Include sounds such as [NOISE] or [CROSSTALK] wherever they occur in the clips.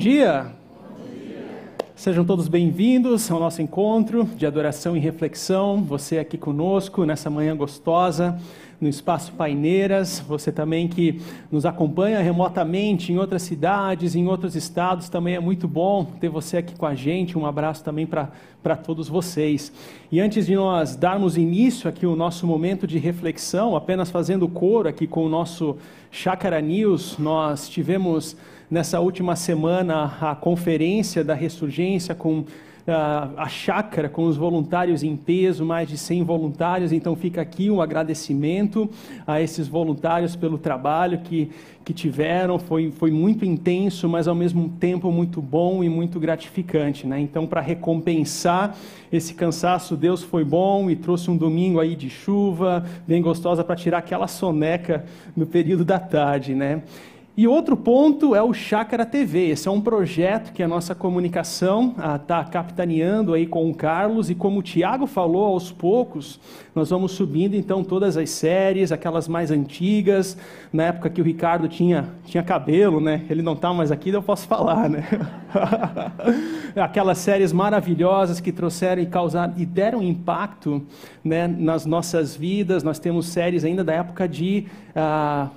Bom dia! Sejam todos bem-vindos ao nosso encontro de adoração e reflexão. Você aqui conosco nessa manhã gostosa no Espaço Paineiras, você também que nos acompanha remotamente em outras cidades, em outros estados, também é muito bom ter você aqui com a gente. Um abraço também para todos vocês. E antes de nós darmos início aqui o nosso momento de reflexão, apenas fazendo coro aqui com o nosso Chácara News, nós tivemos nessa última semana a conferência da ressurgência com a chácara com os voluntários em peso, mais de 100 voluntários. Então fica aqui um agradecimento a esses voluntários pelo trabalho que, que tiveram. Foi, foi muito intenso, mas ao mesmo tempo muito bom e muito gratificante. Né? Então, para recompensar esse cansaço, Deus foi bom e trouxe um domingo aí de chuva, bem gostosa, para tirar aquela soneca no período da tarde. Né? E outro ponto é o Chácara TV. Esse é um projeto que a nossa comunicação está ah, capitaneando aí com o Carlos e como o Tiago falou, aos poucos nós vamos subindo então todas as séries, aquelas mais antigas, na época que o Ricardo tinha, tinha cabelo, né? Ele não está mais aqui, eu posso falar, né? [LAUGHS] aquelas séries maravilhosas que trouxeram e causaram e deram impacto né, nas nossas vidas. Nós temos séries ainda da época de ah,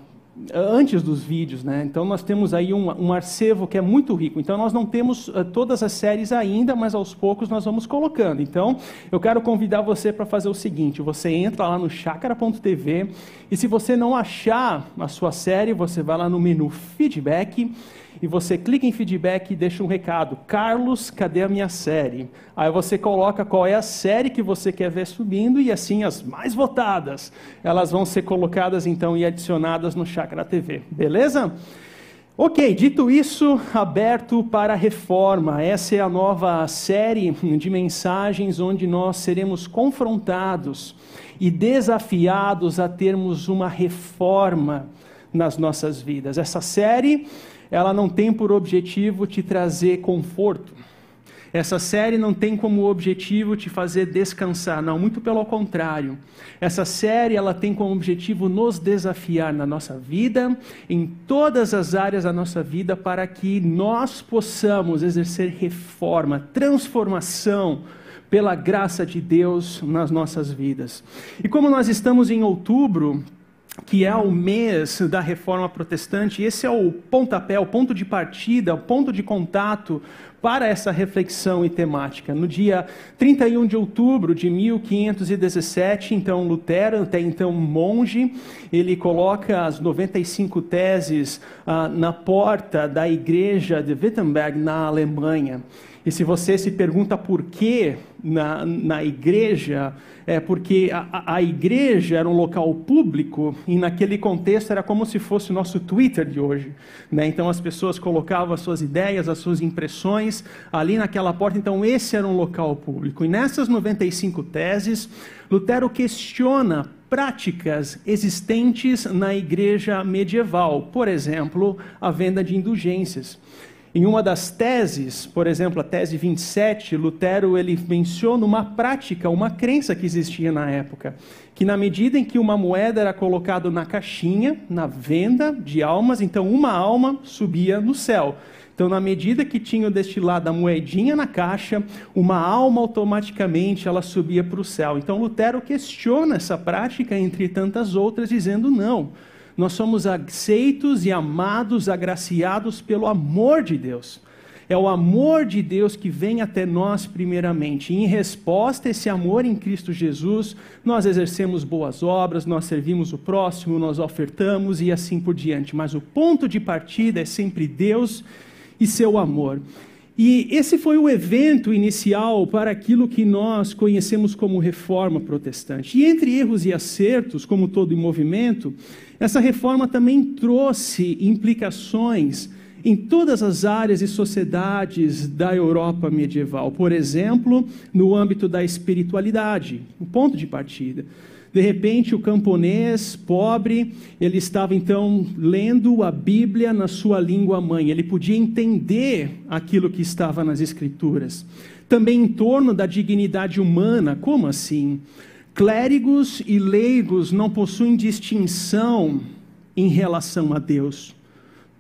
antes dos vídeos, né? Então nós temos aí um, um arcevo que é muito rico. Então nós não temos uh, todas as séries ainda, mas aos poucos nós vamos colocando. Então eu quero convidar você para fazer o seguinte: você entra lá no chácara.tv e se você não achar a sua série, você vai lá no menu feedback e você clica em feedback e deixa um recado. Carlos, cadê a minha série? Aí você coloca qual é a série que você quer ver subindo e assim as mais votadas, elas vão ser colocadas então e adicionadas no Chakra TV. Beleza? Ok, dito isso, aberto para a reforma. Essa é a nova série de mensagens onde nós seremos confrontados e desafiados a termos uma reforma nas nossas vidas. Essa série ela não tem por objetivo te trazer conforto. Essa série não tem como objetivo te fazer descansar, não, muito pelo contrário. Essa série ela tem como objetivo nos desafiar na nossa vida, em todas as áreas da nossa vida, para que nós possamos exercer reforma, transformação pela graça de Deus nas nossas vidas. E como nós estamos em outubro, que é o mês da reforma protestante, esse é o pontapé, o ponto de partida, o ponto de contato para essa reflexão e temática. No dia 31 de outubro de 1517, então Lutero, até então monge, ele coloca as 95 teses ah, na porta da igreja de Wittenberg, na Alemanha. E se você se pergunta por que na, na igreja, é porque a, a igreja era um local público e naquele contexto era como se fosse o nosso Twitter de hoje. Né? Então as pessoas colocavam as suas ideias, as suas impressões ali naquela porta. Então esse era um local público. E nessas 95 teses, Lutero questiona práticas existentes na igreja medieval. Por exemplo, a venda de indulgências. Em uma das teses, por exemplo, a tese 27, Lutero ele menciona uma prática, uma crença que existia na época, que na medida em que uma moeda era colocada na caixinha, na venda de almas, então uma alma subia no céu. Então, na medida que tinha destilado a moedinha na caixa, uma alma automaticamente ela subia para o céu. Então, Lutero questiona essa prática entre tantas outras, dizendo não. Nós somos aceitos e amados, agraciados pelo amor de Deus. É o amor de Deus que vem até nós primeiramente. Em resposta a esse amor em Cristo Jesus, nós exercemos boas obras, nós servimos o próximo, nós ofertamos e assim por diante. Mas o ponto de partida é sempre Deus e seu amor. E esse foi o evento inicial para aquilo que nós conhecemos como reforma protestante. E entre erros e acertos, como todo movimento, essa reforma também trouxe implicações em todas as áreas e sociedades da Europa medieval. Por exemplo, no âmbito da espiritualidade, o ponto de partida. De repente, o camponês pobre, ele estava então lendo a Bíblia na sua língua mãe. Ele podia entender aquilo que estava nas Escrituras. Também em torno da dignidade humana, como assim? Clérigos e leigos não possuem distinção em relação a Deus.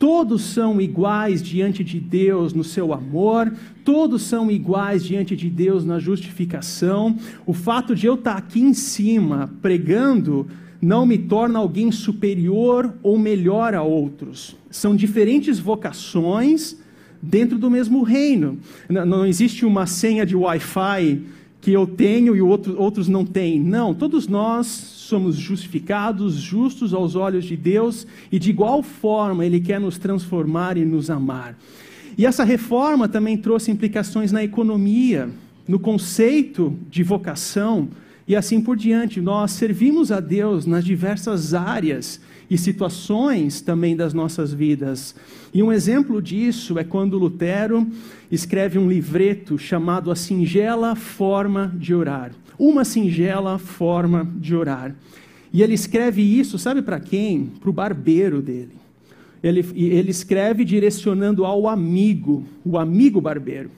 Todos são iguais diante de Deus no seu amor, todos são iguais diante de Deus na justificação. O fato de eu estar aqui em cima pregando não me torna alguém superior ou melhor a outros. São diferentes vocações dentro do mesmo reino. Não existe uma senha de Wi-Fi que eu tenho e outro, outros não têm. Não, todos nós somos justificados, justos aos olhos de Deus e de igual forma Ele quer nos transformar e nos amar. E essa reforma também trouxe implicações na economia, no conceito de vocação e assim por diante. Nós servimos a Deus nas diversas áreas e situações também das nossas vidas. E um exemplo disso é quando Lutero escreve um livreto chamado A Singela Forma de Orar. Uma singela forma de orar. E ele escreve isso, sabe para quem? Para o barbeiro dele. Ele, ele escreve direcionando ao amigo, o amigo barbeiro.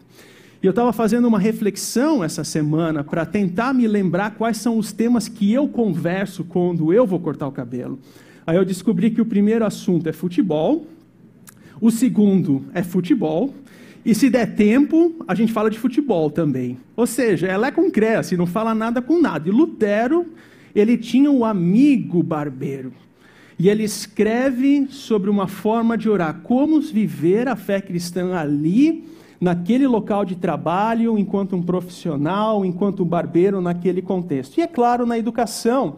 E eu estava fazendo uma reflexão essa semana para tentar me lembrar quais são os temas que eu converso quando eu vou cortar o cabelo. Aí eu descobri que o primeiro assunto é futebol, o segundo é futebol, e se der tempo, a gente fala de futebol também. Ou seja, ela é com cresce, não fala nada com nada. E Lutero, ele tinha um amigo barbeiro. E ele escreve sobre uma forma de orar, como viver a fé cristã ali, naquele local de trabalho, enquanto um profissional, enquanto um barbeiro naquele contexto. E é claro, na educação,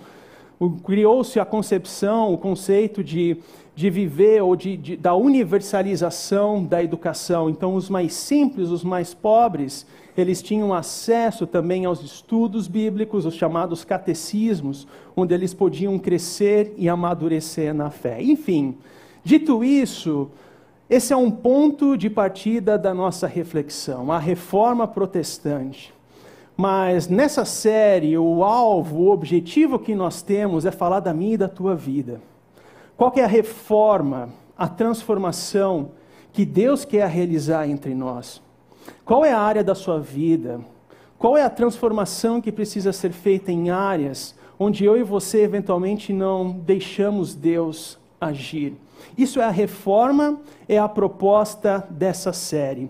criou-se a concepção, o conceito de, de viver ou de, de, da universalização da educação. Então, os mais simples, os mais pobres, eles tinham acesso também aos estudos bíblicos, os chamados catecismos, onde eles podiam crescer e amadurecer na fé. Enfim, dito isso, esse é um ponto de partida da nossa reflexão, a reforma protestante. Mas nessa série, o alvo, o objetivo que nós temos é falar da minha e da tua vida. Qual é a reforma, a transformação que Deus quer realizar entre nós? Qual é a área da sua vida? Qual é a transformação que precisa ser feita em áreas onde eu e você eventualmente não deixamos Deus agir? Isso é a reforma, é a proposta dessa série.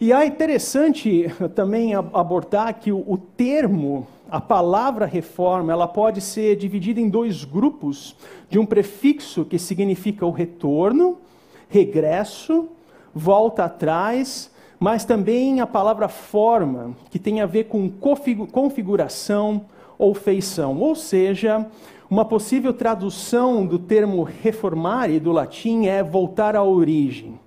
E é interessante também abordar que o, termo, a palavra reforma, ela pode ser dividida em dois grupos, de um prefixo que significa o retorno, regresso, volta atrás, mas também a palavra forma, que tem a ver com configuração ou feição, ou seja, uma possível tradução do termo reformare do latim é voltar à origem.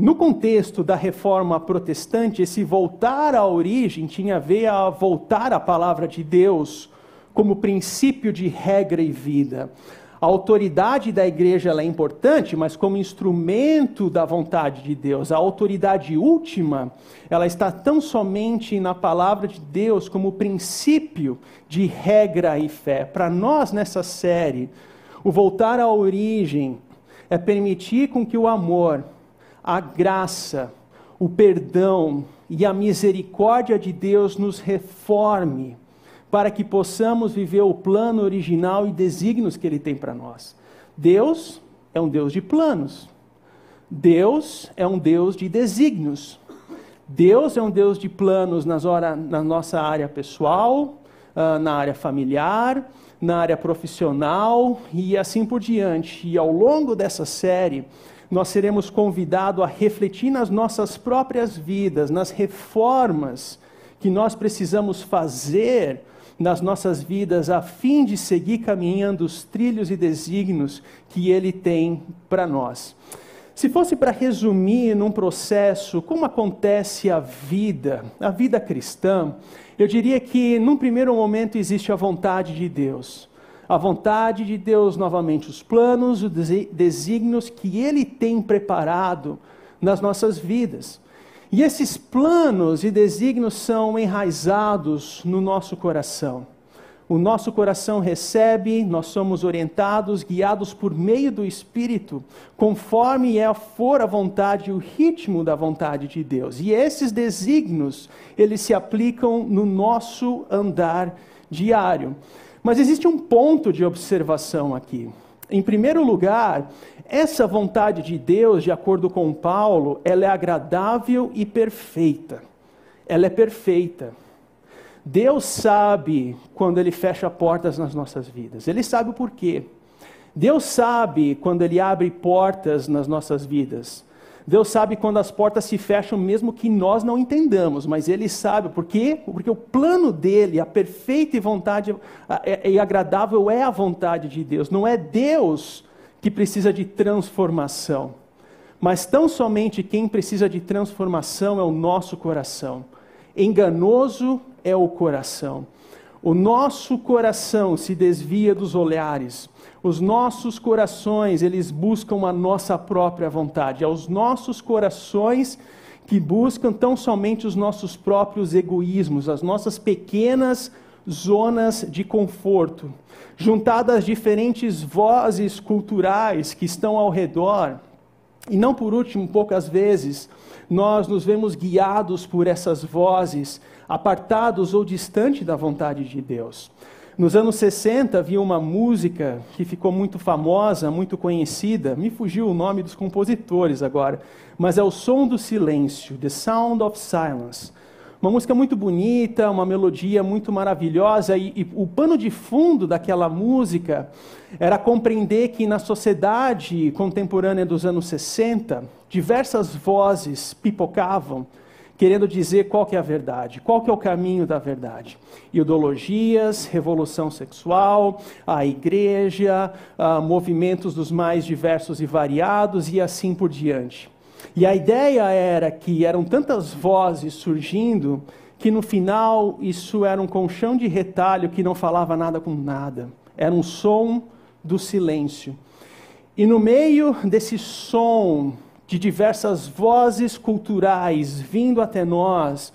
No contexto da reforma protestante, esse voltar à origem tinha a ver a voltar à palavra de Deus como princípio de regra e vida. A autoridade da igreja é importante, mas como instrumento da vontade de Deus. A autoridade última, ela está tão somente na palavra de Deus como princípio de regra e fé. Para nós nessa série, o voltar à origem é permitir com que o amor a graça, o perdão e a misericórdia de Deus nos reforme, para que possamos viver o plano original e desígnios que Ele tem para nós. Deus é um Deus de planos. Deus é um Deus de desígnios. Deus é um Deus de planos nas hora, na nossa área pessoal, uh, na área familiar, na área profissional e assim por diante. E ao longo dessa série, nós seremos convidados a refletir nas nossas próprias vidas, nas reformas que nós precisamos fazer nas nossas vidas a fim de seguir caminhando os trilhos e desígnios que Ele tem para nós. Se fosse para resumir num processo como acontece a vida, a vida cristã, eu diria que num primeiro momento existe a vontade de Deus a vontade de Deus novamente, os planos, os desígnios que Ele tem preparado nas nossas vidas. E esses planos e desígnios são enraizados no nosso coração. O nosso coração recebe, nós somos orientados, guiados por meio do Espírito, conforme é for a vontade, o ritmo da vontade de Deus. E esses desígnios, eles se aplicam no nosso andar diário. Mas existe um ponto de observação aqui. Em primeiro lugar, essa vontade de Deus, de acordo com Paulo, ela é agradável e perfeita. Ela é perfeita. Deus sabe quando Ele fecha portas nas nossas vidas. Ele sabe o porquê. Deus sabe quando Ele abre portas nas nossas vidas. Deus sabe quando as portas se fecham, mesmo que nós não entendamos, mas Ele sabe. Por quê? Porque o plano dele, a perfeita vontade é, e agradável é a vontade de Deus. Não é Deus que precisa de transformação. Mas tão somente quem precisa de transformação é o nosso coração. Enganoso é o coração. O nosso coração se desvia dos olhares. Os nossos corações, eles buscam a nossa própria vontade. É os nossos corações que buscam tão somente os nossos próprios egoísmos, as nossas pequenas zonas de conforto, juntadas às diferentes vozes culturais que estão ao redor. E não por último, poucas vezes, nós nos vemos guiados por essas vozes, apartados ou distante da vontade de Deus. Nos anos 60 havia uma música que ficou muito famosa, muito conhecida, me fugiu o nome dos compositores agora, mas é o som do silêncio, The Sound of Silence. Uma música muito bonita, uma melodia muito maravilhosa, e, e, o pano de fundo daquela música era compreender que na sociedade contemporânea dos anos 60, diversas vozes pipocavam querendo dizer qual que é a verdade, qual que é o caminho da verdade. Ideologias, revolução sexual, a igreja, a movimentos dos mais diversos e variados e assim por diante. E a ideia era que eram tantas vozes surgindo que no final isso era um colchão de retalho que não falava nada com nada. Era um som do silêncio. E no meio desse som de diversas vozes culturais vindo até nós,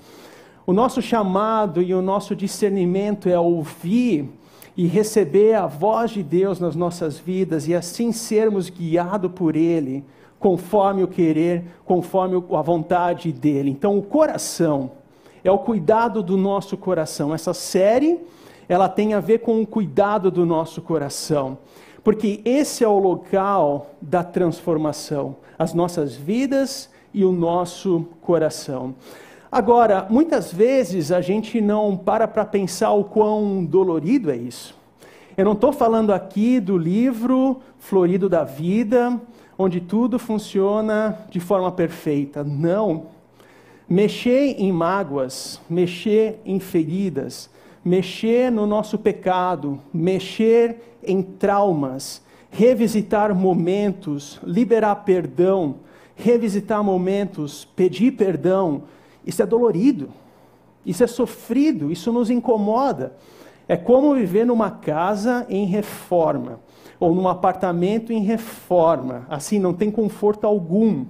o nosso chamado e o nosso discernimento é ouvir e receber a voz de Deus nas nossas vidas e assim sermos guiados por Ele, conforme o querer, conforme a vontade dEle. Então, o coração é o cuidado do nosso coração. Essa série, ela tem a ver com o cuidado do nosso coração porque esse é o local da transformação, as nossas vidas e o nosso coração. Agora, muitas vezes a gente não para para pensar o quão dolorido é isso. Eu não estou falando aqui do livro Florido da Vida, onde tudo funciona de forma perfeita. Não. Mexer em mágoas, mexer em feridas, mexer no nosso pecado, mexer em traumas, revisitar momentos, liberar perdão, revisitar momentos, pedir perdão, isso é dolorido, isso é sofrido, isso nos incomoda. É como viver numa casa em reforma, ou num apartamento em reforma, assim não tem conforto algum.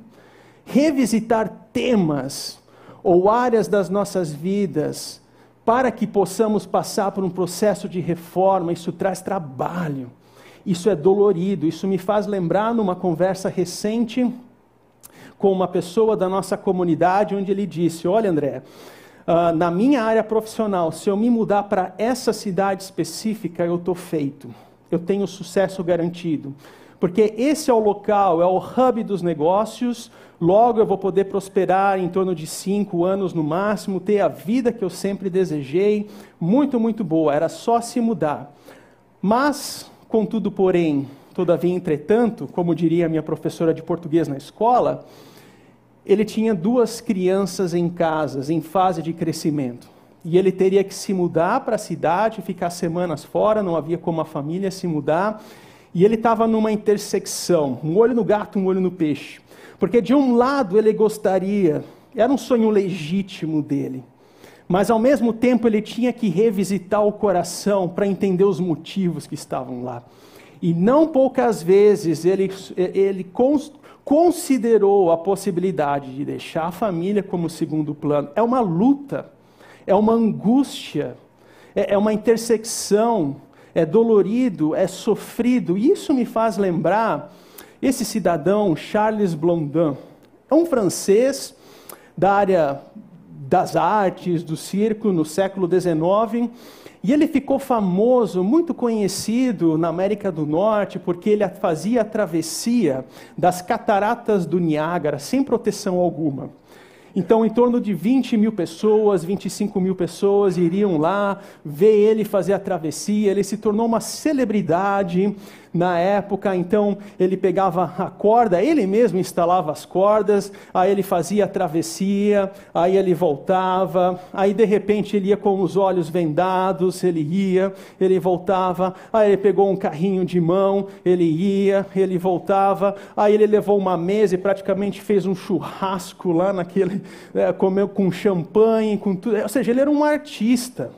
Revisitar temas ou áreas das nossas vidas para que possamos passar por um processo de reforma, isso traz trabalho, isso é dolorido. Isso me faz lembrar numa conversa recente com uma pessoa da nossa comunidade, onde ele disse: Olha, André, uh, na minha área profissional, se eu me mudar para essa cidade específica, eu estou feito, eu tenho sucesso garantido. Porque esse é o local, é o hub dos negócios, Logo eu vou poder prosperar em torno de cinco anos no máximo, ter a vida que eu sempre desejei, muito, muito boa, era só se mudar. Mas, contudo, porém, todavia, entretanto, como diria minha professora de português na escola, ele tinha duas crianças em casa, em fase de crescimento. E ele teria que se mudar para a cidade, ficar semanas fora, não havia como a família se mudar. E ele estava numa intersecção, um olho no gato, um olho no peixe. Porque de um lado ele gostaria, era um sonho legítimo dele, mas ao mesmo tempo ele tinha que revisitar o coração para entender os motivos que estavam lá. E não poucas vezes ele, ele considerou a possibilidade de deixar a família como segundo plano. É uma luta, é uma angústia, é, é uma intersecção, é dolorido, é sofrido. E isso me faz lembrar esse cidadão, Charles Blondin, é um francês da área das artes, do circo, no século XIX, E ele ficou famoso, muito conhecido na América do Norte, porque ele fazia a travessia das cataratas do Niágara sem proteção alguma. Então, em torno de 20 mil pessoas, 25 mil pessoas iriam lá ver ele fazer a travessia. Ele se tornou uma celebridade na época, então ele pegava a corda, ele mesmo instalava as cordas, aí ele fazia a travessia, aí ele voltava, aí de repente ele ia com os olhos vendados, ele ia, ele voltava, aí ele pegou um carrinho de mão, ele ia, ele voltava, aí ele levou uma mesa e praticamente fez um churrasco lá naquele, é, comeu com champanhe, com tudo, ou seja, ele era um artista.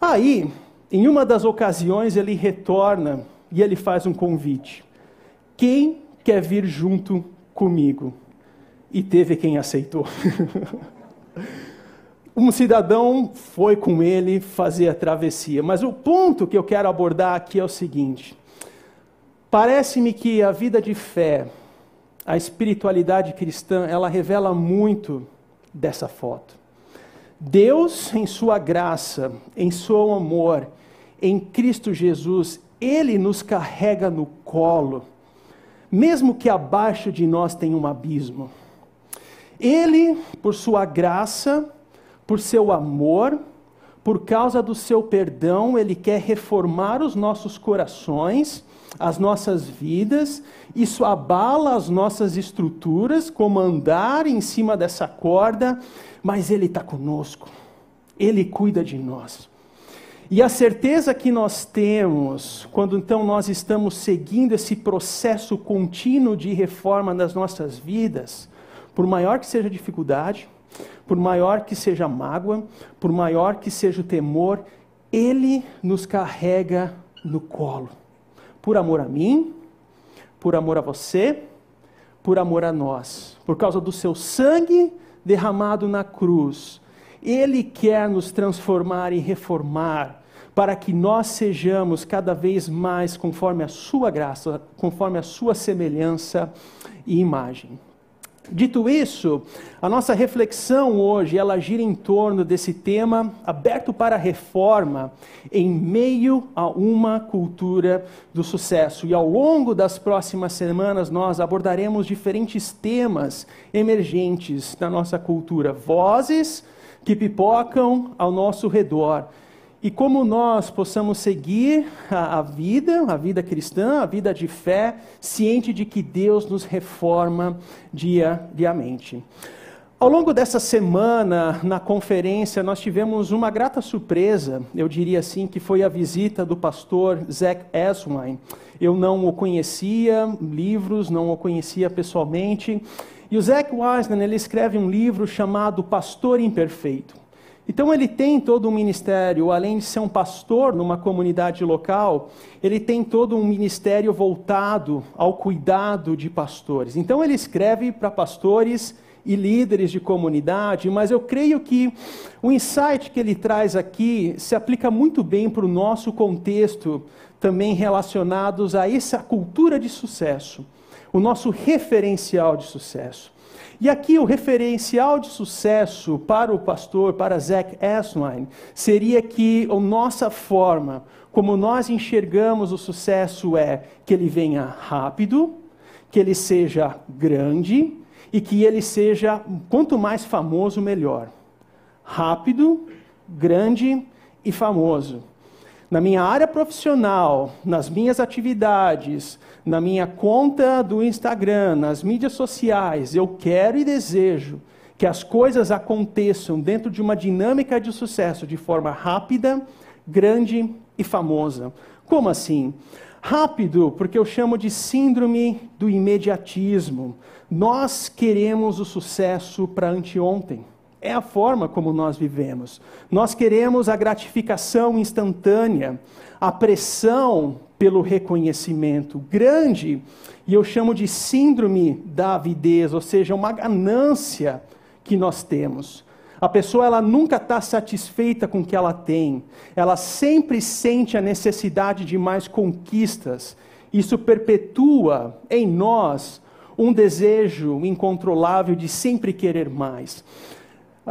Aí, em uma das ocasiões, ele retorna e ele faz um convite: Quem quer vir junto comigo? E teve quem aceitou. [LAUGHS] um cidadão foi com ele fazer a travessia. Mas o ponto que eu quero abordar aqui é o seguinte: parece-me que a vida de fé, a espiritualidade cristã, ela revela muito dessa foto. Deus, em sua graça, em seu amor, em Cristo Jesus, ele nos carrega no colo, mesmo que abaixo de nós tenha um abismo. Ele, por sua graça, por seu amor, por causa do seu perdão, ele quer reformar os nossos corações, as nossas vidas, isso abala as nossas estruturas, como andar em cima dessa corda, mas ele está conosco, ele cuida de nós. E a certeza que nós temos, quando então nós estamos seguindo esse processo contínuo de reforma nas nossas vidas, por maior que seja a dificuldade, por maior que seja a mágoa, por maior que seja o temor, Ele nos carrega no colo. Por amor a mim, por amor a você, por amor a nós. Por causa do seu sangue derramado na cruz, Ele quer nos transformar e reformar para que nós sejamos cada vez mais conforme a sua graça, conforme a sua semelhança e imagem. Dito isso, a nossa reflexão hoje ela gira em torno desse tema aberto para reforma em meio a uma cultura do sucesso. E ao longo das próximas semanas nós abordaremos diferentes temas emergentes na nossa cultura, vozes que pipocam ao nosso redor e como nós possamos seguir a, a, vida, a vida cristã, a vida de fé, ciente de que Deus nos reforma dia, diamente. Ao longo dessa semana, na conferência, nós tivemos uma grata surpresa, eu diria assim, que foi a visita do pastor Zach Eswine. Eu não o conhecia, livros, não o conhecia pessoalmente. E o Zach Wiseman, ele escreve um livro chamado Pastor Imperfeito. Então ele tem todo um ministério, além de ser um pastor numa comunidade local, ele tem todo um ministério voltado ao cuidado de pastores. Então ele escreve para pastores e líderes de comunidade, mas eu creio que o insight que ele traz aqui se aplica muito bem para o nosso contexto, também relacionados a essa cultura de sucesso, o nosso referencial de sucesso. E aqui o referencial de sucesso para o pastor, para Zach Eswine, seria que a nossa forma, como nós enxergamos o sucesso é que ele venha rápido, que ele seja grande e que ele seja, quanto mais famoso, melhor. Rápido, grande e famoso na minha área profissional, nas minhas atividades, na minha conta do Instagram, nas mídias sociais, eu quero e desejo que as coisas aconteçam dentro de uma dinâmica de sucesso de forma rápida, grande e famosa. Como assim? Rápido, porque eu chamo de síndrome do imediatismo. Nós queremos o sucesso para anteontem. É a forma como nós vivemos. Nós queremos a gratificação instantânea, a pressão pelo reconhecimento grande, e eu chamo de síndrome da avidez, ou seja, uma ganância que nós temos. A pessoa ela nunca está satisfeita com o que ela tem, ela sempre sente a necessidade de mais conquistas. Isso perpetua em nós um desejo incontrolável de sempre querer mais.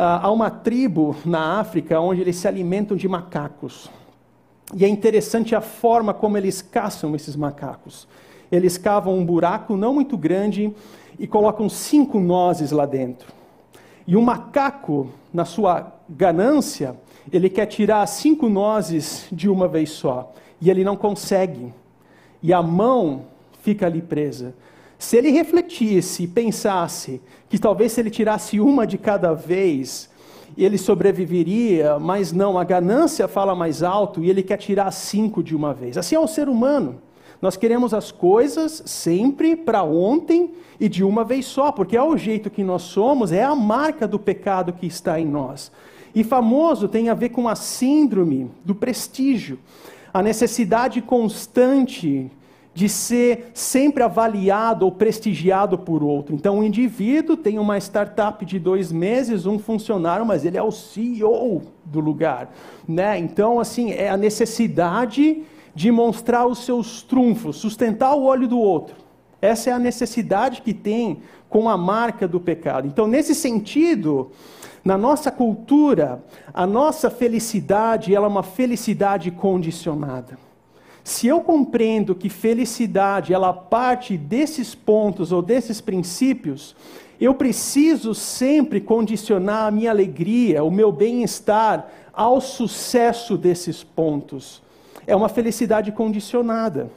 Ah, há uma tribo na África onde eles se alimentam de macacos. E é interessante a forma como eles caçam esses macacos. Eles cavam um buraco não muito grande e colocam cinco nozes lá dentro. E o macaco, na sua ganância, ele quer tirar cinco nozes de uma vez só. E ele não consegue. E a mão fica ali presa. Se ele refletisse e pensasse que talvez se ele tirasse uma de cada vez, ele sobreviveria, mas não, a ganância fala mais alto e ele quer tirar cinco de uma vez. Assim é o ser humano. Nós queremos as coisas sempre para ontem e de uma vez só, porque é o jeito que nós somos, é a marca do pecado que está em nós. E famoso tem a ver com a síndrome do prestígio, a necessidade constante de ser sempre avaliado ou prestigiado por outro. Então, o indivíduo tem uma startup de dois meses, um funcionário, mas ele é o CEO do lugar. Né? Então, assim, é a necessidade de mostrar os seus trunfos, sustentar o olho do outro. Essa é a necessidade que tem com a marca do pecado. Então, nesse sentido, na nossa cultura, a nossa felicidade ela é uma felicidade condicionada. Se eu compreendo que felicidade ela parte desses pontos ou desses princípios, eu preciso sempre condicionar a minha alegria, o meu bem-estar ao sucesso desses pontos. É uma felicidade condicionada.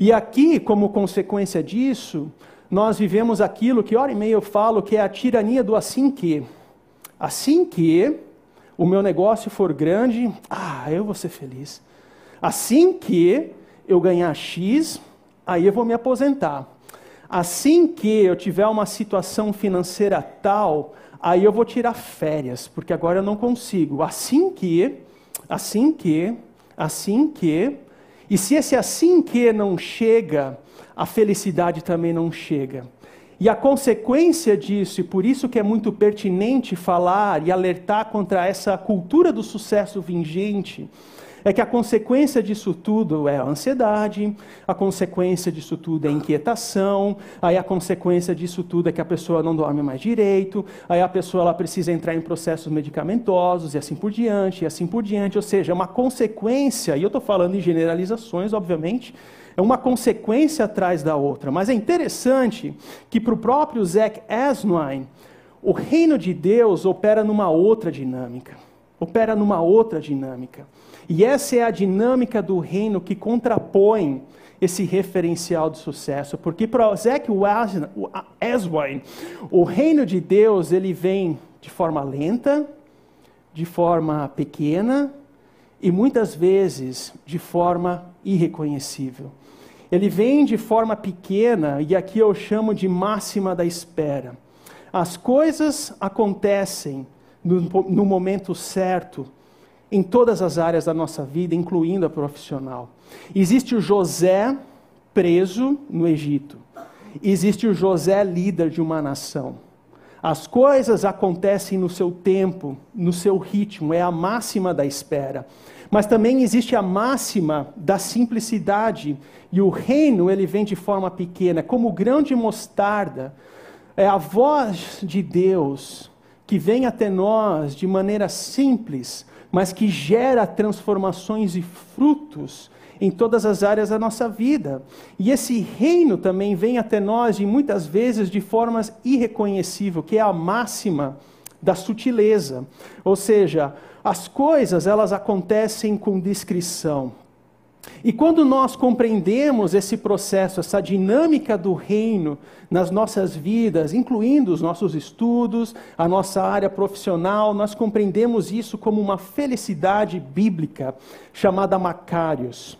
E aqui, como consequência disso, nós vivemos aquilo que hora e meia eu falo que é a tirania do assim que. Assim que o meu negócio for grande, ah, eu vou ser feliz. Assim que eu ganhar X, aí eu vou me aposentar. Assim que eu tiver uma situação financeira tal, aí eu vou tirar férias, porque agora eu não consigo. Assim que, assim que, assim que, e se esse assim que não chega, a felicidade também não chega. E a consequência disso, e por isso que é muito pertinente falar e alertar contra essa cultura do sucesso vingente, é que a consequência disso tudo é a ansiedade, a consequência disso tudo é a inquietação, aí a consequência disso tudo é que a pessoa não dorme mais direito, aí a pessoa ela precisa entrar em processos medicamentosos e assim por diante, e assim por diante. Ou seja, é uma consequência, e eu estou falando em generalizações, obviamente, é uma consequência atrás da outra. Mas é interessante que para o próprio Zach Asnwine, o reino de Deus opera numa outra dinâmica. Opera numa outra dinâmica. E essa é a dinâmica do reino que contrapõe esse referencial de sucesso, porque para Zach Aswine, o reino de Deus ele vem de forma lenta, de forma pequena e muitas vezes de forma irreconhecível. Ele vem de forma pequena e aqui eu chamo de máxima da espera. As coisas acontecem no, no momento certo em todas as áreas da nossa vida, incluindo a profissional. Existe o José preso no Egito. Existe o José líder de uma nação. As coisas acontecem no seu tempo, no seu ritmo, é a máxima da espera. Mas também existe a máxima da simplicidade, e o reino ele vem de forma pequena, como o grão de mostarda. É a voz de Deus que vem até nós de maneira simples, mas que gera transformações e frutos em todas as áreas da nossa vida. E esse reino também vem até nós, e muitas vezes de formas irreconhecíveis, que é a máxima da sutileza. Ou seja, as coisas elas acontecem com discrição. E quando nós compreendemos esse processo, essa dinâmica do reino nas nossas vidas, incluindo os nossos estudos, a nossa área profissional, nós compreendemos isso como uma felicidade bíblica chamada Macários.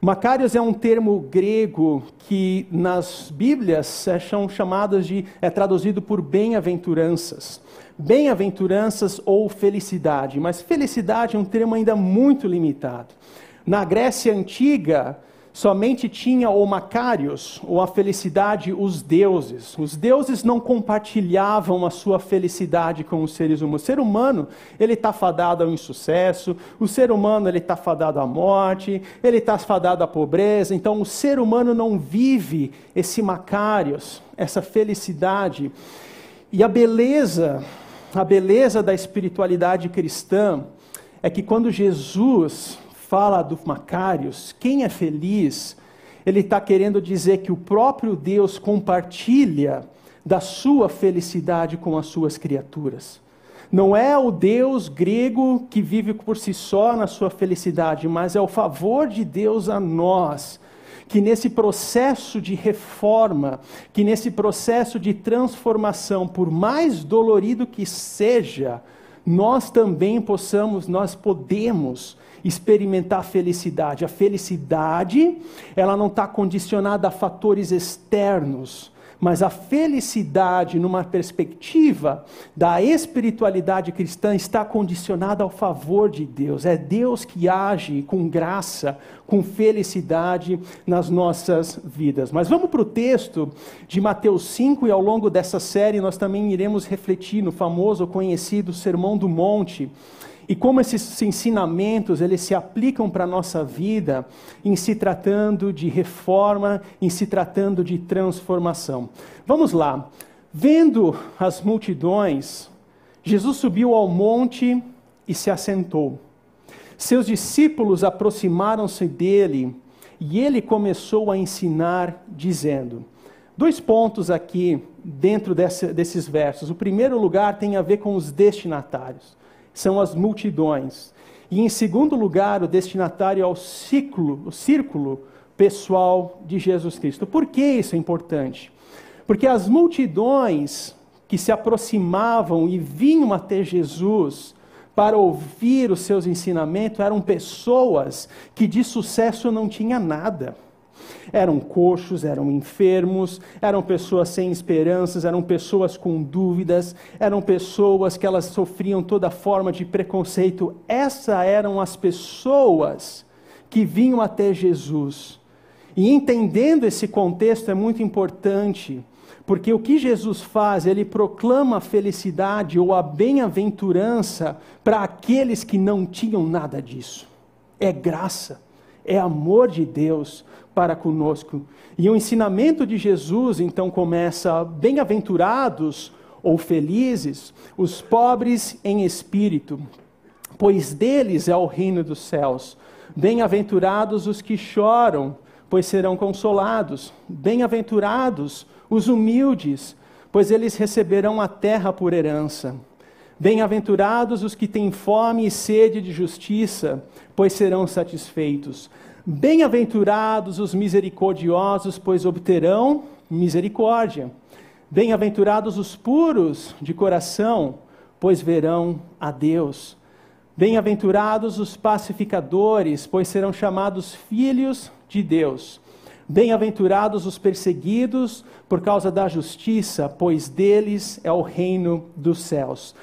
Macários é um termo grego que nas Bíblias são chamadas de é traduzido por bem-aventuranças. Bem-aventuranças ou felicidade, mas felicidade é um termo ainda muito limitado. Na Grécia antiga, somente tinha o Macários, ou a felicidade, os deuses. Os deuses não compartilhavam a sua felicidade com os seres humanos. O ser humano, ele está fadado ao insucesso, o ser humano, ele está fadado à morte, ele está fadado à pobreza. Então, o ser humano não vive esse Macários, essa felicidade. E a beleza, a beleza da espiritualidade cristã, é que quando Jesus fala do Macários, quem é feliz, ele está querendo dizer que o próprio Deus compartilha da sua felicidade com as suas criaturas. Não é o Deus grego que vive por si só na sua felicidade, mas é o favor de Deus a nós, que nesse processo de reforma, que nesse processo de transformação, por mais dolorido que seja, nós também possamos, nós podemos experimentar felicidade. A felicidade, ela não está condicionada a fatores externos, mas a felicidade, numa perspectiva da espiritualidade cristã, está condicionada ao favor de Deus. É Deus que age com graça, com felicidade nas nossas vidas. Mas vamos para o texto de Mateus 5, e ao longo dessa série nós também iremos refletir no famoso, conhecido Sermão do Monte e como esses ensinamentos eles se aplicam para a nossa vida em se tratando de reforma, em se tratando de transformação. Vamos lá. Vendo as multidões, Jesus subiu ao monte e se assentou. Seus discípulos aproximaram-se dele e ele começou a ensinar, dizendo: Dois pontos aqui dentro desse, desses versos. O primeiro lugar tem a ver com os destinatários são as multidões. E em segundo lugar, o destinatário é o ciclo, o círculo pessoal de Jesus Cristo. Por que isso é importante? Porque as multidões que se aproximavam e vinham até Jesus para ouvir os seus ensinamentos eram pessoas que de sucesso não tinha nada. Eram coxos, eram enfermos, eram pessoas sem esperanças, eram pessoas com dúvidas, eram pessoas que elas sofriam toda forma de preconceito. Essas eram as pessoas que vinham até Jesus. E entendendo esse contexto é muito importante, porque o que Jesus faz, ele proclama a felicidade ou a bem-aventurança para aqueles que não tinham nada disso. É graça, é amor de Deus para conosco. E o ensinamento de Jesus então começa: bem-aventurados ou felizes os pobres em espírito, pois deles é o reino dos céus. Bem-aventurados os que choram, pois serão consolados. Bem-aventurados os humildes, pois eles receberão a terra por herança. Bem-aventurados os que têm fome e sede de justiça, pois serão satisfeitos. Bem-aventurados os misericordiosos, pois obterão misericórdia. Bem-aventurados os puros de coração, pois verão a Deus. Bem-aventurados os pacificadores, pois serão chamados filhos de Deus. Bem-aventurados os perseguidos por causa da justiça, pois deles é o reino dos céus.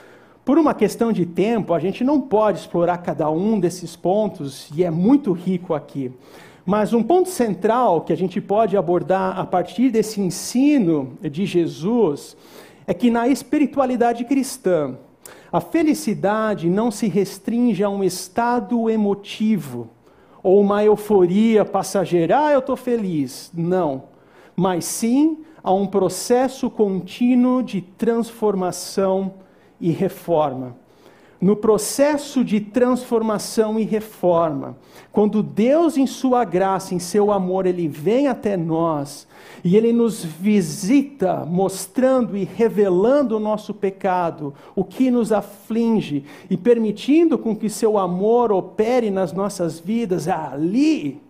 Por uma questão de tempo, a gente não pode explorar cada um desses pontos e é muito rico aqui. Mas um ponto central que a gente pode abordar a partir desse ensino de Jesus é que na espiritualidade cristã, a felicidade não se restringe a um estado emotivo ou uma euforia passageira, ah, eu estou feliz. Não. Mas sim a um processo contínuo de transformação e reforma. No processo de transformação e reforma, quando Deus, em Sua graça, em Seu amor, Ele vem até nós e Ele nos visita, mostrando e revelando o nosso pecado, o que nos aflige e permitindo com que Seu amor opere nas nossas vidas, é ali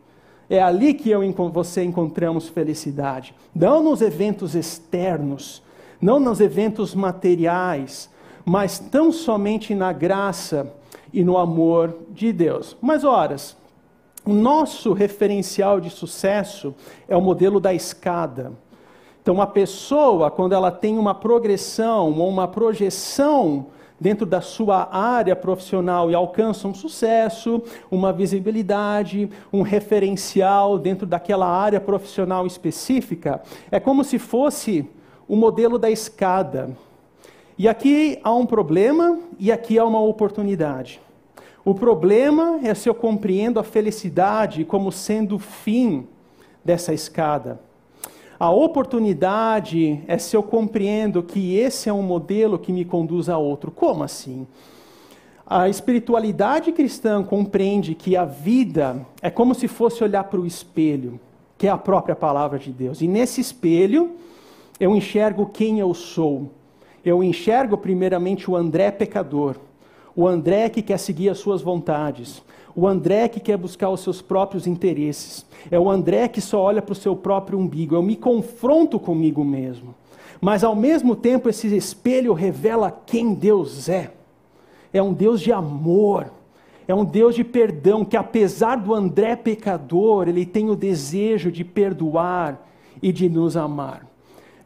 é ali que eu e você encontramos felicidade. Não nos eventos externos, não nos eventos materiais, mas tão somente na graça e no amor de Deus. Mas, horas, o nosso referencial de sucesso é o modelo da escada. Então, a pessoa, quando ela tem uma progressão ou uma projeção dentro da sua área profissional e alcança um sucesso, uma visibilidade, um referencial dentro daquela área profissional específica, é como se fosse o modelo da escada. E aqui há um problema e aqui há uma oportunidade. O problema é se eu compreendo a felicidade como sendo o fim dessa escada. A oportunidade é se eu compreendo que esse é um modelo que me conduz a outro. Como assim? A espiritualidade cristã compreende que a vida é como se fosse olhar para o espelho, que é a própria palavra de Deus. E nesse espelho, eu enxergo quem eu sou. Eu enxergo primeiramente o André pecador, o André que quer seguir as suas vontades, o André que quer buscar os seus próprios interesses, é o André que só olha para o seu próprio umbigo. Eu me confronto comigo mesmo. Mas ao mesmo tempo, esse espelho revela quem Deus é é um Deus de amor, é um Deus de perdão, que apesar do André pecador, ele tem o desejo de perdoar e de nos amar.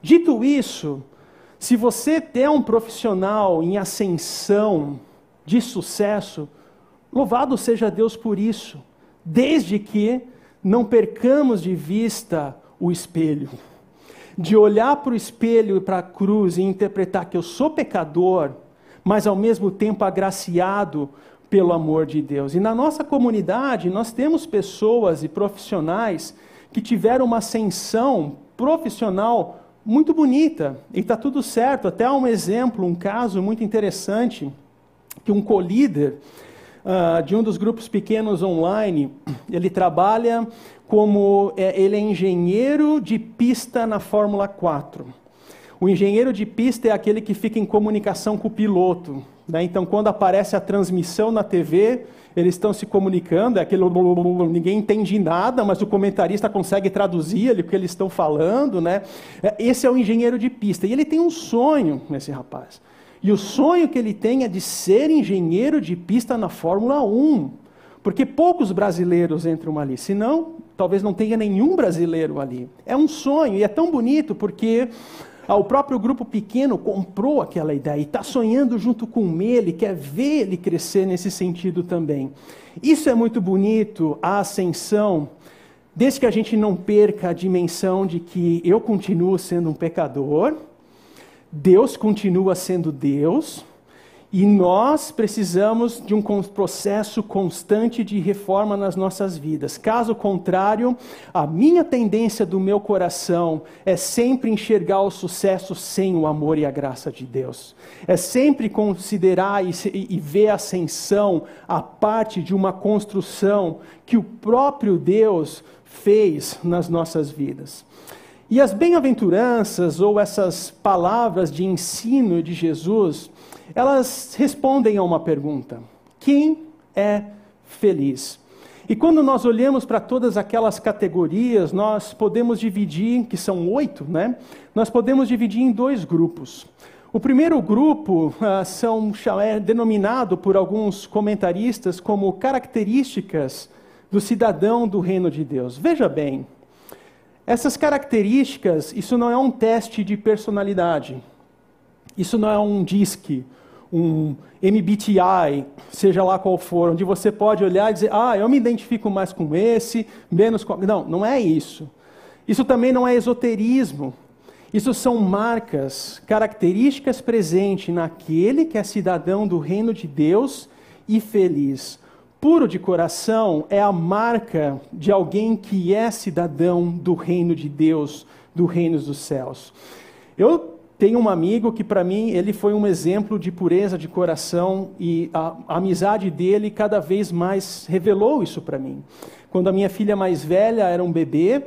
Dito isso, se você é um profissional em ascensão, de sucesso, louvado seja Deus por isso, desde que não percamos de vista o espelho. De olhar para o espelho e para a cruz e interpretar que eu sou pecador, mas ao mesmo tempo agraciado pelo amor de Deus. E na nossa comunidade, nós temos pessoas e profissionais que tiveram uma ascensão profissional muito bonita, e está tudo certo. Até um exemplo, um caso muito interessante, que um co-líder uh, de um dos grupos pequenos online, ele trabalha como, é, ele é engenheiro de pista na Fórmula 4. O engenheiro de pista é aquele que fica em comunicação com o piloto. Né? Então, quando aparece a transmissão na TV, eles estão se comunicando, é aquele ninguém entende nada, mas o comentarista consegue traduzir ali o que eles estão falando, né? É, esse é o engenheiro de pista e ele tem um sonho, esse rapaz. E o sonho que ele tem é de ser engenheiro de pista na Fórmula 1. Porque poucos brasileiros entram ali, senão talvez não tenha nenhum brasileiro ali. É um sonho e é tão bonito porque o próprio grupo pequeno comprou aquela ideia e está sonhando junto com ele, quer ver ele crescer nesse sentido também. Isso é muito bonito, a ascensão, desde que a gente não perca a dimensão de que eu continuo sendo um pecador, Deus continua sendo Deus, e nós precisamos de um processo constante de reforma nas nossas vidas. Caso contrário, a minha tendência do meu coração é sempre enxergar o sucesso sem o amor e a graça de Deus. É sempre considerar e, e ver a ascensão a parte de uma construção que o próprio Deus fez nas nossas vidas. E as bem-aventuranças ou essas palavras de ensino de Jesus, elas respondem a uma pergunta: quem é feliz? E quando nós olhamos para todas aquelas categorias, nós podemos dividir, que são oito, né? Nós podemos dividir em dois grupos. O primeiro grupo ah, são, é denominado por alguns comentaristas como características do cidadão do reino de Deus. Veja bem, essas características, isso não é um teste de personalidade, isso não é um DISC, um MBTI, seja lá qual for, onde você pode olhar e dizer, ah, eu me identifico mais com esse, menos com. Não, não é isso. Isso também não é esoterismo. Isso são marcas, características presentes naquele que é cidadão do reino de Deus e feliz. Puro de coração é a marca de alguém que é cidadão do reino de Deus, do reino dos céus. Eu tem um amigo que, para mim, ele foi um exemplo de pureza de coração e a, a amizade dele cada vez mais revelou isso para mim. Quando a minha filha mais velha era um bebê,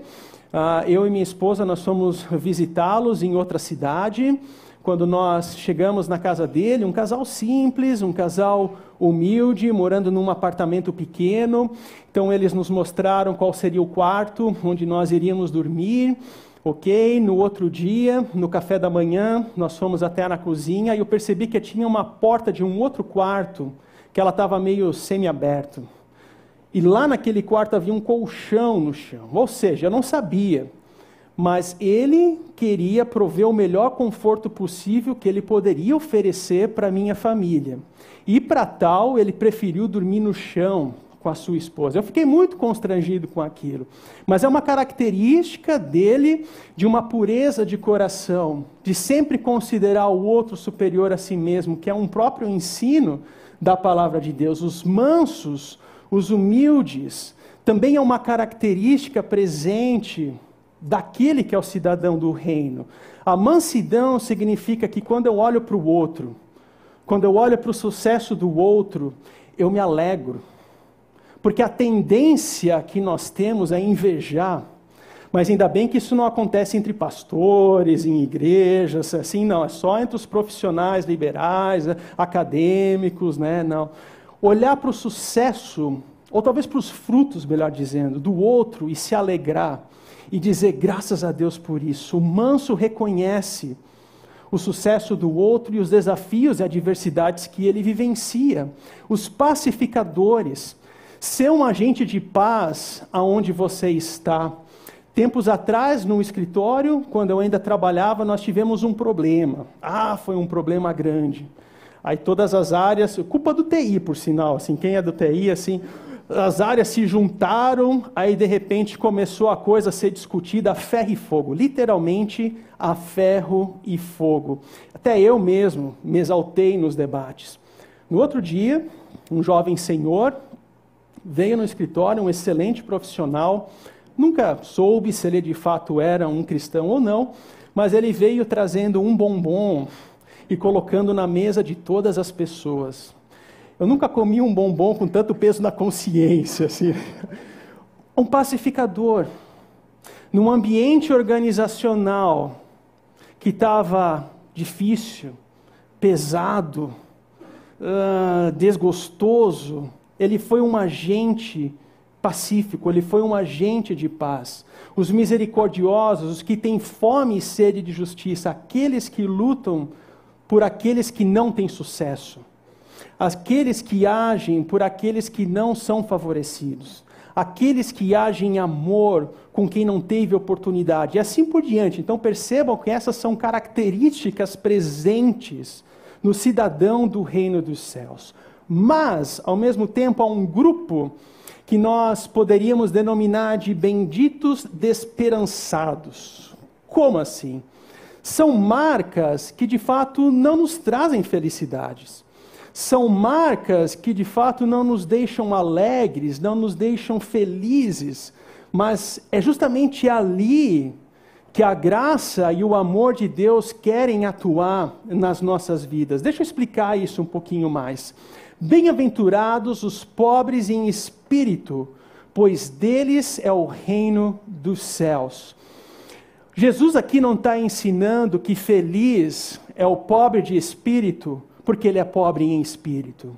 uh, eu e minha esposa nós fomos visitá-los em outra cidade. Quando nós chegamos na casa dele, um casal simples, um casal humilde, morando num apartamento pequeno. Então eles nos mostraram qual seria o quarto onde nós iríamos dormir. Ok, no outro dia, no café da manhã, nós fomos até na cozinha e eu percebi que tinha uma porta de um outro quarto que ela estava meio semi-aberto. E lá naquele quarto havia um colchão no chão. Ou seja, eu não sabia, mas ele queria prover o melhor conforto possível que ele poderia oferecer para minha família. E para tal, ele preferiu dormir no chão, com a sua esposa. Eu fiquei muito constrangido com aquilo. Mas é uma característica dele de uma pureza de coração, de sempre considerar o outro superior a si mesmo, que é um próprio ensino da palavra de Deus. Os mansos, os humildes, também é uma característica presente daquele que é o cidadão do reino. A mansidão significa que quando eu olho para o outro, quando eu olho para o sucesso do outro, eu me alegro. Porque a tendência que nós temos é invejar. Mas ainda bem que isso não acontece entre pastores, em igrejas, assim, não. É só entre os profissionais liberais, acadêmicos, né? Não. Olhar para o sucesso, ou talvez para os frutos, melhor dizendo, do outro e se alegrar e dizer graças a Deus por isso. O manso reconhece o sucesso do outro e os desafios e adversidades que ele vivencia. Os pacificadores, ser um agente de paz aonde você está. Tempos atrás, no escritório, quando eu ainda trabalhava, nós tivemos um problema. Ah, foi um problema grande. Aí todas as áreas, culpa do TI, por sinal, assim, quem é do TI, assim, as áreas se juntaram, aí de repente começou a coisa a ser discutida a ferro e fogo, literalmente a ferro e fogo. Até eu mesmo me exaltei nos debates. No outro dia, um jovem senhor veio no escritório, um excelente profissional, nunca soube se ele de fato era um cristão ou não, mas ele veio trazendo um bombom e colocando na mesa de todas as pessoas. Eu nunca comi um bombom com tanto peso na consciência. Assim. [LAUGHS] Um pacificador. Num ambiente organizacional que estava difícil, pesado, uh, desgostoso, ele foi um agente pacífico, ele foi um agente de paz. Os misericordiosos, os que têm fome e sede de justiça, aqueles que lutam por aqueles que não têm sucesso aqueles que agem por aqueles que não são favorecidos, aqueles que agem em amor com quem não teve oportunidade, e assim por diante. Então percebam que essas são características presentes no cidadão do reino dos céus. Mas, ao mesmo tempo, há um grupo que nós poderíamos denominar de benditos desesperançados. Como assim? São marcas que de fato não nos trazem felicidades são marcas que de fato não nos deixam alegres, não nos deixam felizes, mas é justamente ali que a graça e o amor de Deus querem atuar nas nossas vidas. Deixa eu explicar isso um pouquinho mais. Bem-aventurados os pobres em espírito, pois deles é o reino dos céus. Jesus aqui não está ensinando que feliz é o pobre de espírito, porque ele é pobre em espírito.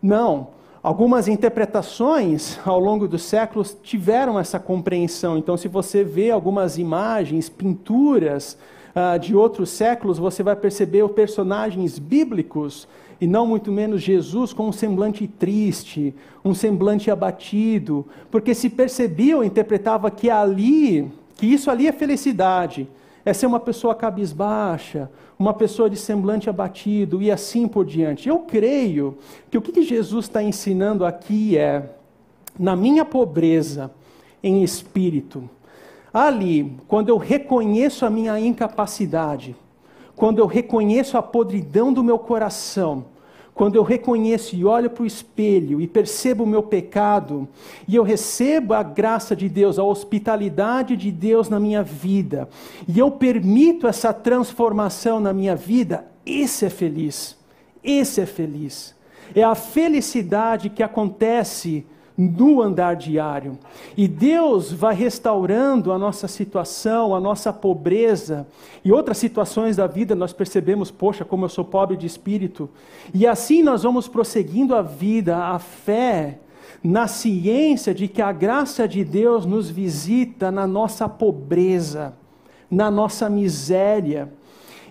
Não. Algumas interpretações ao longo dos séculos tiveram essa compreensão. Então, se você vê algumas imagens, pinturas uh, de outros séculos, você vai perceber os personagens bíblicos e não muito menos Jesus com um semblante triste, um semblante abatido, porque se percebia ou interpretava que ali, que isso ali é felicidade, é ser uma pessoa cabisbaixa, uma pessoa de semblante abatido e assim por diante. Eu creio que o que Jesus está ensinando aqui é, na minha pobreza em espírito, ali, quando eu reconheço a minha incapacidade, quando eu reconheço a podridão do meu coração, quando eu reconheço e olho para o espelho e percebo o meu pecado, e eu recebo a graça de Deus, a hospitalidade de Deus na minha vida, e eu permito essa transformação na minha vida, esse é feliz. Esse é feliz. É a felicidade que acontece no andar diário. E Deus vai restaurando a nossa situação, a nossa pobreza e outras situações da vida, nós percebemos, poxa, como eu sou pobre de espírito. E assim nós vamos prosseguindo a vida, a fé, na ciência de que a graça de Deus nos visita na nossa pobreza, na nossa miséria.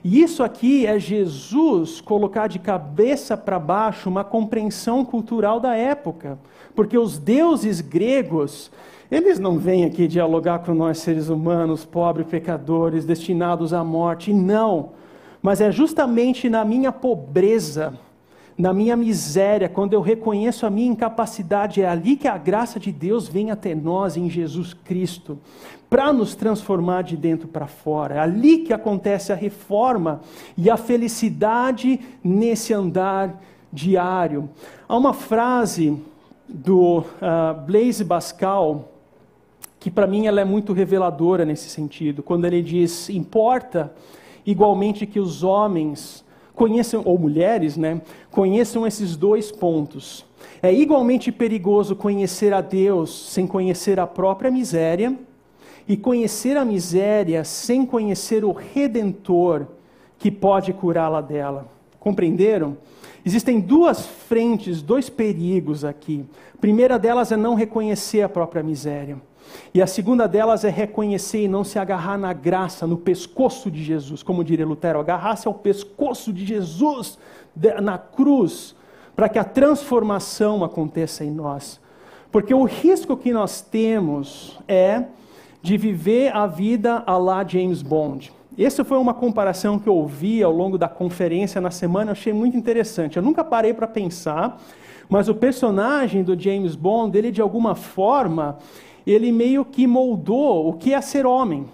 E isso aqui é Jesus colocar de cabeça para baixo uma compreensão cultural da época. Porque os deuses gregos, eles não vêm aqui dialogar com nós seres humanos, pobres pecadores, destinados à morte, não. Mas é justamente na minha pobreza, na minha miséria, quando eu reconheço a minha incapacidade, é ali que a graça de Deus vem até nós em Jesus Cristo, para nos transformar de dentro para fora. É ali que acontece a reforma e a felicidade nesse andar diário. Há uma frase do uh, Blaise Pascal, que para mim ela é muito reveladora nesse sentido, quando ele diz: importa igualmente que os homens conheçam, ou mulheres, né, conheçam esses dois pontos. É igualmente perigoso conhecer a Deus sem conhecer a própria miséria, e conhecer a miséria sem conhecer o Redentor que pode curá-la dela. Compreenderam? Existem duas frentes, dois perigos aqui. A primeira delas é não reconhecer a própria miséria. E a segunda delas é reconhecer e não se agarrar na graça, no pescoço de Jesus, como diria Lutero, agarrar-se ao pescoço de Jesus na cruz, para que a transformação aconteça em nós. Porque o risco que nós temos é de viver a vida a lá James Bond. Essa foi uma comparação que eu ouvi ao longo da conferência na semana, achei muito interessante. Eu nunca parei para pensar, mas o personagem do James Bond, ele de alguma forma, ele meio que moldou o que é ser homem.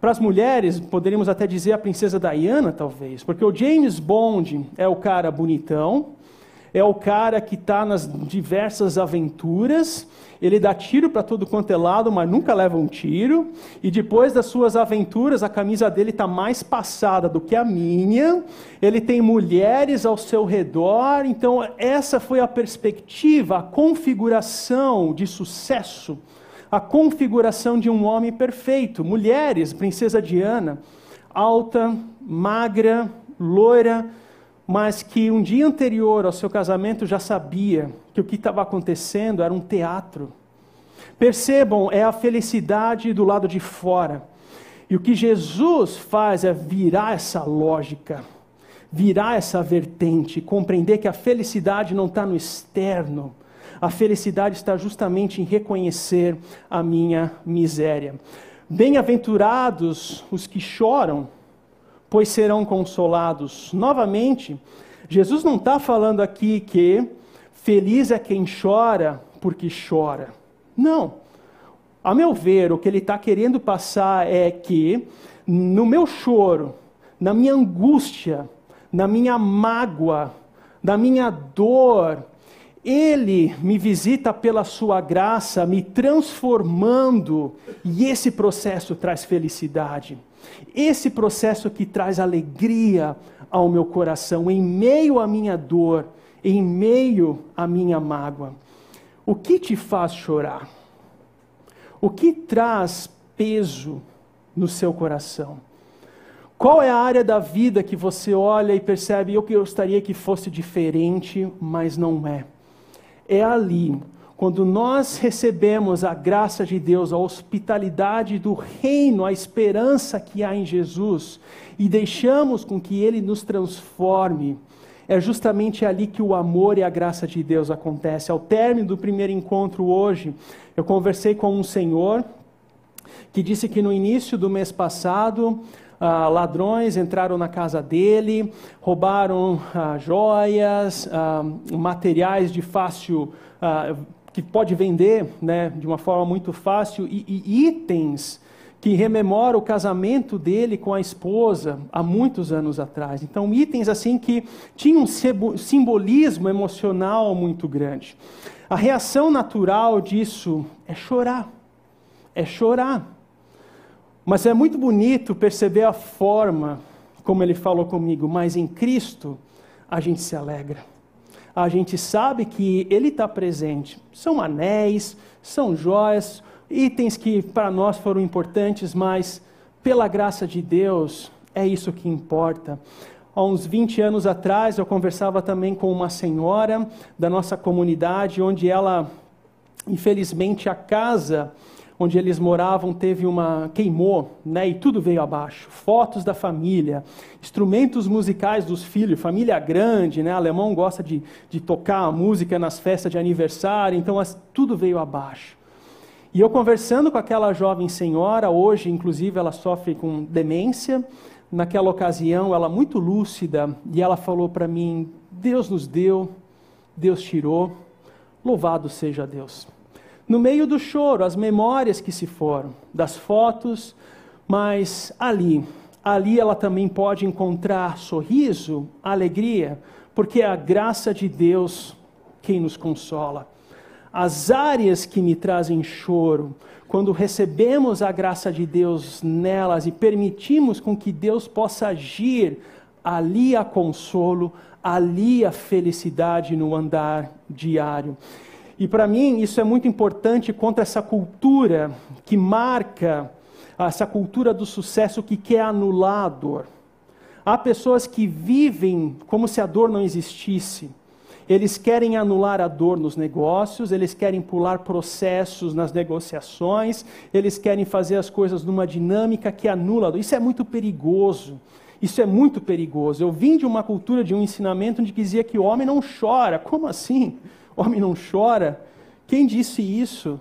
Para as mulheres, poderíamos até dizer a princesa Diana, talvez, porque o James Bond é o cara bonitão, é o cara que está nas diversas aventuras, ele dá tiro para todo quanto é lado, mas nunca leva um tiro, e depois das suas aventuras, a camisa dele está mais passada do que a minha, ele tem mulheres ao seu redor, então essa foi a perspectiva, a configuração de sucesso, a configuração de um homem perfeito. Mulheres, princesa Diana, alta, magra, loira, mas que um dia anterior ao seu casamento já sabia que o que estava acontecendo era um teatro. Percebam, é a felicidade do lado de fora. E o que Jesus faz é virar essa lógica, virar essa vertente, compreender que a felicidade não está no externo, a felicidade está justamente em reconhecer a minha miséria. Bem-aventurados os que choram, pois serão consolados. Novamente, Jesus não está falando aqui que feliz é quem chora porque chora. Não. A meu ver, o que ele está querendo passar é que no meu choro, na minha angústia, na minha mágoa, na minha dor, ele me visita pela sua graça, me transformando, e esse processo traz felicidade. Esse processo que traz alegria ao meu coração, em meio à minha dor, em meio à minha mágoa. O que te faz chorar? O que traz peso no seu coração? Qual é a área da vida que você olha e percebe, eu que gostaria que fosse diferente, mas não é? É ali quando nós recebemos a graça de Deus, a hospitalidade do reino, a esperança que há em Jesus, e deixamos com que Ele nos transforme, é justamente ali que o amor e a graça de Deus acontece. Ao término do primeiro encontro hoje, eu conversei com um senhor que disse que no início do mês passado, ah, ladrões entraram na casa dele, roubaram ah, joias, ah, materiais de fácil que pode vender né, de uma forma muito fácil, e, e itens que rememora o casamento dele com a esposa há muitos anos atrás. Então, itens assim que tinham um simbolismo emocional muito grande. A reação natural disso é chorar. É chorar. Mas é muito bonito perceber a forma como ele falou comigo, mas em Cristo a gente se alegra a gente sabe que Ele está presente. São anéis, são joias, itens que para nós foram importantes, mas pela graça de Deus é isso que importa. Há uns 20 anos atrás eu conversava também com uma senhora da nossa comunidade, onde ela, infelizmente, a casa onde eles moravam teve uma queimou, né, e tudo veio abaixo. Fotos da família, instrumentos musicais dos filhos, família grande, né, alemão gosta de, de tocar música nas festas de aniversário, então as, tudo veio abaixo. E eu conversando com aquela jovem senhora, hoje inclusive ela sofre com demência, naquela ocasião ela muito lúcida, e ela falou para mim: Deus nos deu, Deus tirou, louvado seja Deus no meio do choro, as memórias que se foram, das fotos, mas ali, ali ela também pode encontrar sorriso, alegria, porque é a graça de Deus quem nos consola. As áreas que me trazem choro, quando recebemos a graça de Deus nelas e permitimos com que Deus possa agir ali há consolo, ali há felicidade no andar diário. E para mim isso é muito importante contra essa cultura que marca essa cultura do sucesso que quer anular a dor. Há pessoas que vivem como se a dor não existisse. Eles querem anular a dor nos negócios, eles querem pular processos nas negociações, eles querem fazer as coisas numa dinâmica que anula a dor. Isso é muito perigoso. Isso é muito perigoso. Eu vim de uma cultura, de um ensinamento onde dizia que o homem não chora. Como assim? Homem não chora? Quem disse isso?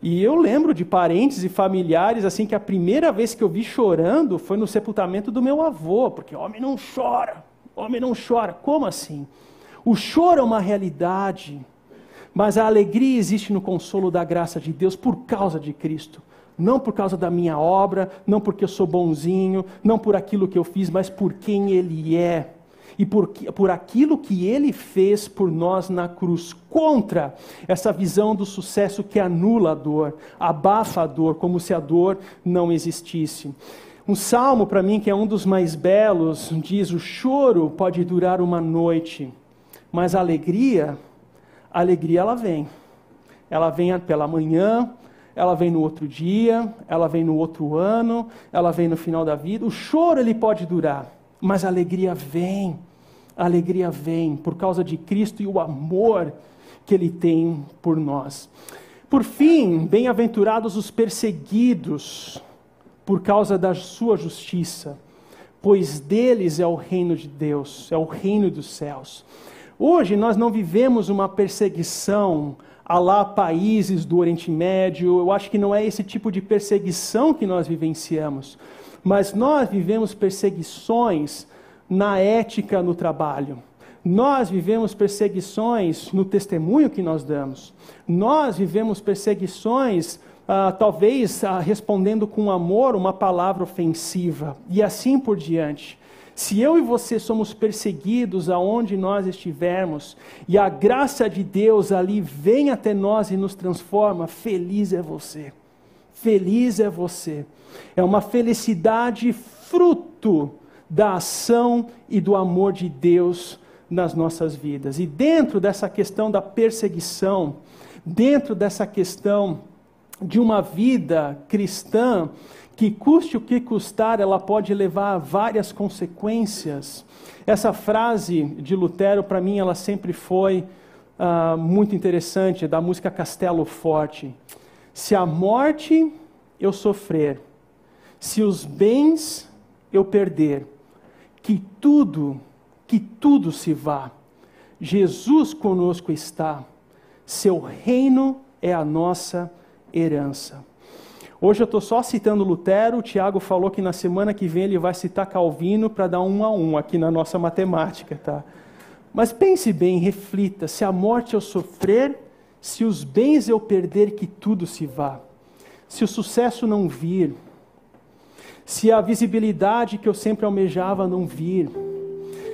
E eu lembro de parentes e familiares assim que a primeira vez que eu vi chorando foi no sepultamento do meu avô, porque homem não chora, homem não chora. Como assim? O choro é uma realidade, mas a alegria existe no consolo da graça de Deus por causa de Cristo. Não por causa da minha obra, não porque eu sou bonzinho, não por aquilo que eu fiz, mas por quem Ele é e por, por aquilo que ele fez por nós na cruz, contra essa visão do sucesso que anula a dor, abafa a dor, como se a dor não existisse. Um salmo, para mim, que é um dos mais belos, diz: O choro pode durar uma noite, mas a alegria, a alegria ela vem. Ela vem pela manhã, ela vem no outro dia, ela vem no outro ano, ela vem no final da vida. O choro ele pode durar, mas a alegria vem. A alegria vem por causa de Cristo e o amor que Ele tem por nós. Por fim, bem-aventurados os perseguidos por causa da sua justiça, pois deles é o reino de Deus, é o reino dos céus. Hoje nós não vivemos uma perseguição a lá países do Oriente Médio, eu acho que não é esse tipo de perseguição que nós vivenciamos mas nós vivemos perseguições na ética no trabalho. Nós vivemos perseguições no testemunho que nós damos. Nós vivemos perseguições, ah, talvez ah, respondendo com amor uma palavra ofensiva, e assim por diante. Se eu e você somos perseguidos aonde nós estivermos, e a graça de Deus ali vem até nós e nos transforma, feliz é você. Feliz é você. É uma felicidade fruto da ação e do amor de Deus nas nossas vidas. E dentro dessa questão da perseguição, dentro dessa questão de uma vida cristã, que custe o que custar, ela pode levar a várias consequências. Essa frase de Lutero, para mim, ela sempre foi uh, muito interessante, da música Castelo Forte. Se a morte eu sofrer, se os bens eu perder, que tudo, que tudo se vá. Jesus conosco está, seu reino é a nossa herança. Hoje eu estou só citando Lutero, o Tiago falou que na semana que vem ele vai citar Calvino para dar um a um aqui na nossa matemática, tá? Mas pense bem, reflita: se a morte eu sofrer, se os bens eu perder, que tudo se vá se o sucesso não vir, se a visibilidade que eu sempre almejava não vir,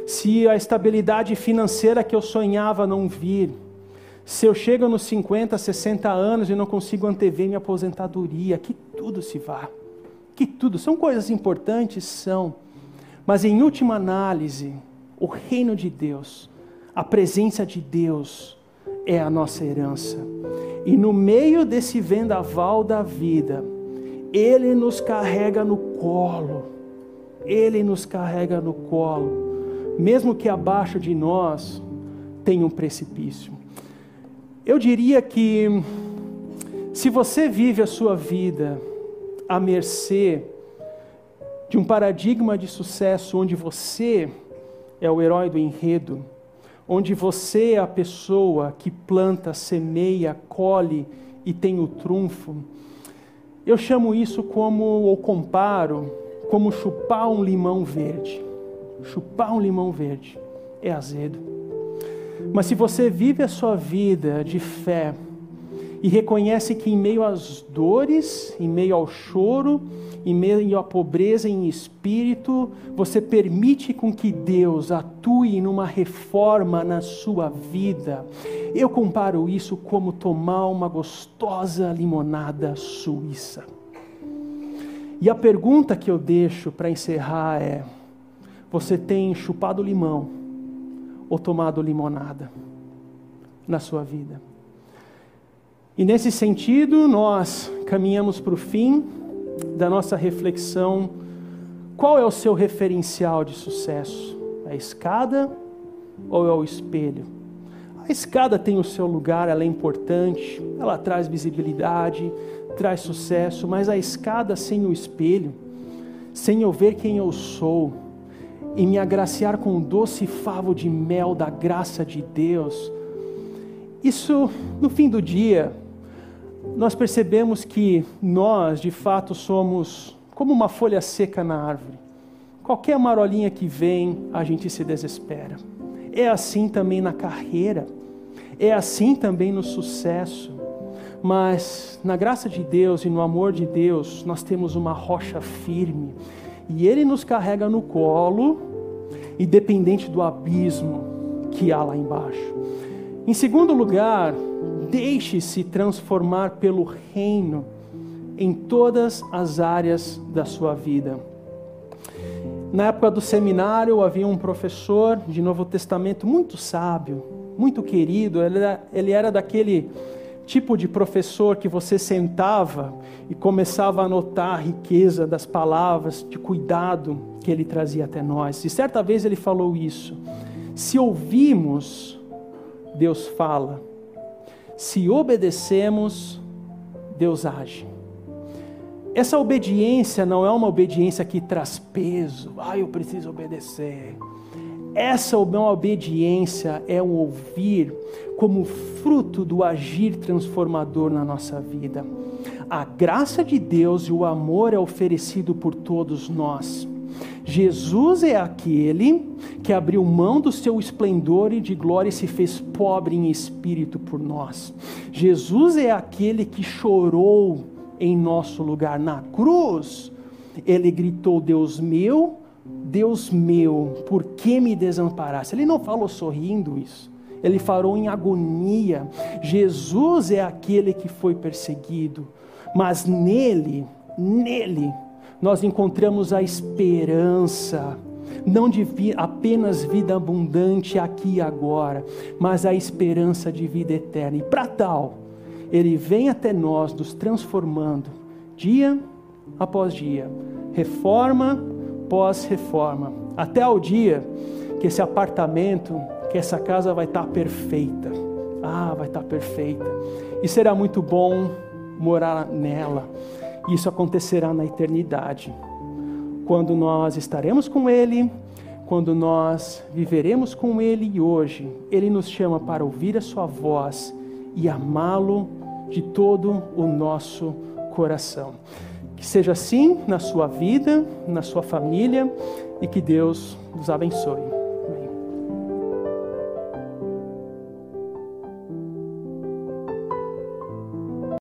se a estabilidade financeira que eu sonhava não vir, se eu chego nos 50, 60 anos e não consigo antever minha aposentadoria, que tudo se vá. Que tudo. São coisas importantes? São. Mas em última análise, o reino de Deus, a presença de Deus é a nossa herança. E no meio desse vendaval da vida, Ele nos carrega no colo. Ele nos carrega no colo, mesmo que abaixo de nós tenha um precipício. Eu diria que se você vive a sua vida à mercê de um paradigma de sucesso onde você é o herói do enredo, onde você é a pessoa que planta, semeia, colhe e tem o trunfo. Eu chamo isso como, ou comparo, como chupar um limão verde. Chupar um limão verde é azedo. Mas se você vive a sua vida de fé e reconhece que em meio às dores, em meio ao choro, em meio à pobreza em espírito, você permite com que Deus atue numa reforma na sua vida. Eu comparo isso como tomar uma gostosa limonada suíça. E a pergunta que eu deixo para encerrar é: você tem chupado limão ou tomado limonada na sua vida. E nesse sentido, nós caminhamos para o fim da nossa reflexão. Qual é o seu referencial de sucesso? A escada ou é o espelho? A escada tem o seu lugar, ela é importante, ela traz visibilidade, traz sucesso, mas a escada sem o espelho, sem eu ver quem eu sou e me agraciar com o doce favo de mel da graça de Deus, isso, no fim do dia, nós percebemos que nós, de fato, somos como uma folha seca na árvore. Qualquer marolinha que vem, a gente se desespera. É assim também na carreira, é assim também no sucesso. Mas na graça de Deus e no amor de Deus, nós temos uma rocha firme e Ele nos carrega no colo, independente do abismo que há lá embaixo. Em segundo lugar, deixe-se transformar pelo reino em todas as áreas da sua vida. Na época do seminário, havia um professor de Novo Testamento muito sábio, muito querido. Ele era, ele era daquele tipo de professor que você sentava e começava a notar a riqueza das palavras, de cuidado que ele trazia até nós. E certa vez ele falou isso: se ouvimos, Deus fala se obedecemos, Deus age. Essa obediência não é uma obediência que traz peso, ah, eu preciso obedecer. Essa obediência é um ouvir como fruto do agir transformador na nossa vida. A graça de Deus e o amor é oferecido por todos nós. Jesus é aquele que abriu mão do seu esplendor e de glória e se fez pobre em espírito por nós. Jesus é aquele que chorou em nosso lugar na cruz. Ele gritou: Deus meu, Deus meu, por que me desamparaste? Ele não falou sorrindo isso. Ele falou em agonia. Jesus é aquele que foi perseguido, mas nele, nele, nós encontramos a esperança, não de vi, apenas vida abundante aqui e agora, mas a esperança de vida eterna. E para tal, Ele vem até nós, nos transformando, dia após dia, reforma pós reforma, até o dia que esse apartamento, que essa casa vai estar perfeita. Ah, vai estar perfeita. E será muito bom morar nela. Isso acontecerá na eternidade, quando nós estaremos com Ele, quando nós viveremos com Ele e hoje Ele nos chama para ouvir a Sua voz e amá-lo de todo o nosso coração. Que seja assim na sua vida, na sua família e que Deus nos abençoe.